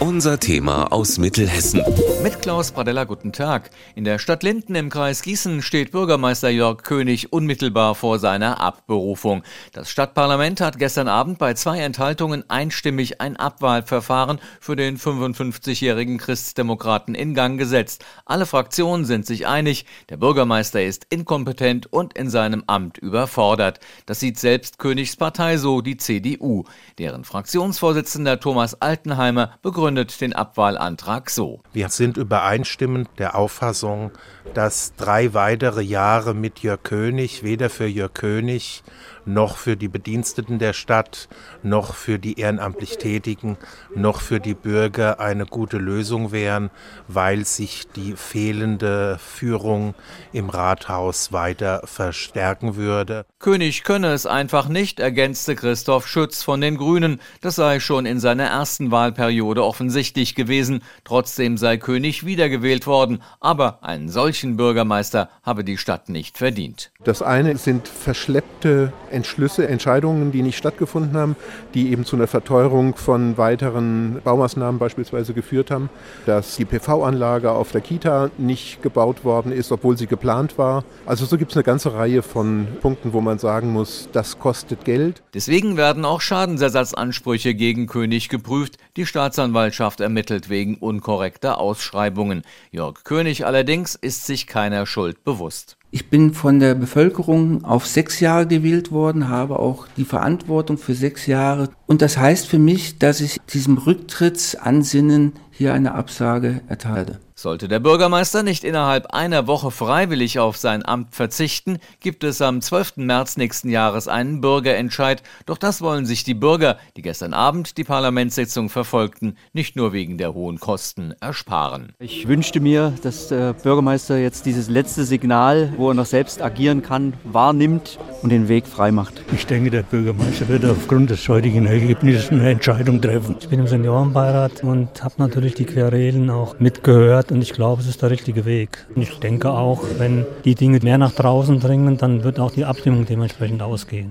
Unser Thema aus Mittelhessen. Mit Klaus Pradella, guten Tag. In der Stadt Linden im Kreis Gießen steht Bürgermeister Jörg König unmittelbar vor seiner Abberufung. Das Stadtparlament hat gestern Abend bei zwei Enthaltungen einstimmig ein Abwahlverfahren für den 55-jährigen Christdemokraten in Gang gesetzt. Alle Fraktionen sind sich einig, der Bürgermeister ist inkompetent und in seinem Amt überfordert. Das sieht selbst Königs Partei so, die CDU. Deren Fraktionsvorsitzender Thomas Altenheimer begründet begründet den Abwahlantrag so. Wir sind übereinstimmend der Auffassung, dass drei weitere Jahre mit Jörg König weder für Jörg König noch für die Bediensteten der Stadt, noch für die ehrenamtlich Tätigen, noch für die Bürger eine gute Lösung wären, weil sich die fehlende Führung im Rathaus weiter verstärken würde. König könne es einfach nicht, ergänzte Christoph Schütz von den Grünen. Das sei schon in seiner ersten Wahlperiode offensichtlich gewesen. Trotzdem sei König wiedergewählt worden. Aber einen solchen Bürgermeister habe die Stadt nicht verdient. Das eine sind verschleppte Entschlüsse, Entscheidungen, die nicht stattgefunden haben, die eben zu einer Verteuerung von weiteren Baumaßnahmen beispielsweise geführt haben, dass die PV-Anlage auf der Kita nicht gebaut worden ist, obwohl sie geplant war. Also so gibt es eine ganze Reihe von Punkten, wo man sagen muss, das kostet Geld. Deswegen werden auch Schadensersatzansprüche gegen König geprüft. Die Staatsanwaltschaft ermittelt wegen unkorrekter Ausschreibungen. Jörg König allerdings ist sich keiner Schuld bewusst. Ich bin von der Bevölkerung auf sechs Jahre gewählt worden, habe auch die Verantwortung für sechs Jahre. Und das heißt für mich, dass ich diesem Rücktrittsansinnen hier eine Absage erteile. Sollte der Bürgermeister nicht innerhalb einer Woche freiwillig auf sein Amt verzichten, gibt es am 12. März nächsten Jahres einen Bürgerentscheid. Doch das wollen sich die Bürger, die gestern Abend die Parlamentssitzung verfolgten, nicht nur wegen der hohen Kosten ersparen. Ich wünschte mir, dass der Bürgermeister jetzt dieses letzte Signal, wo er noch selbst agieren kann, wahrnimmt und den Weg frei macht. Ich denke, der Bürgermeister wird aufgrund des heutigen Ergebnisses eine Entscheidung treffen. Ich bin im Seniorenbeirat und habe natürlich die Querelen auch mitgehört und ich glaube, es ist der richtige Weg. Und ich denke auch, wenn die Dinge mehr nach draußen dringen, dann wird auch die Abstimmung dementsprechend ausgehen.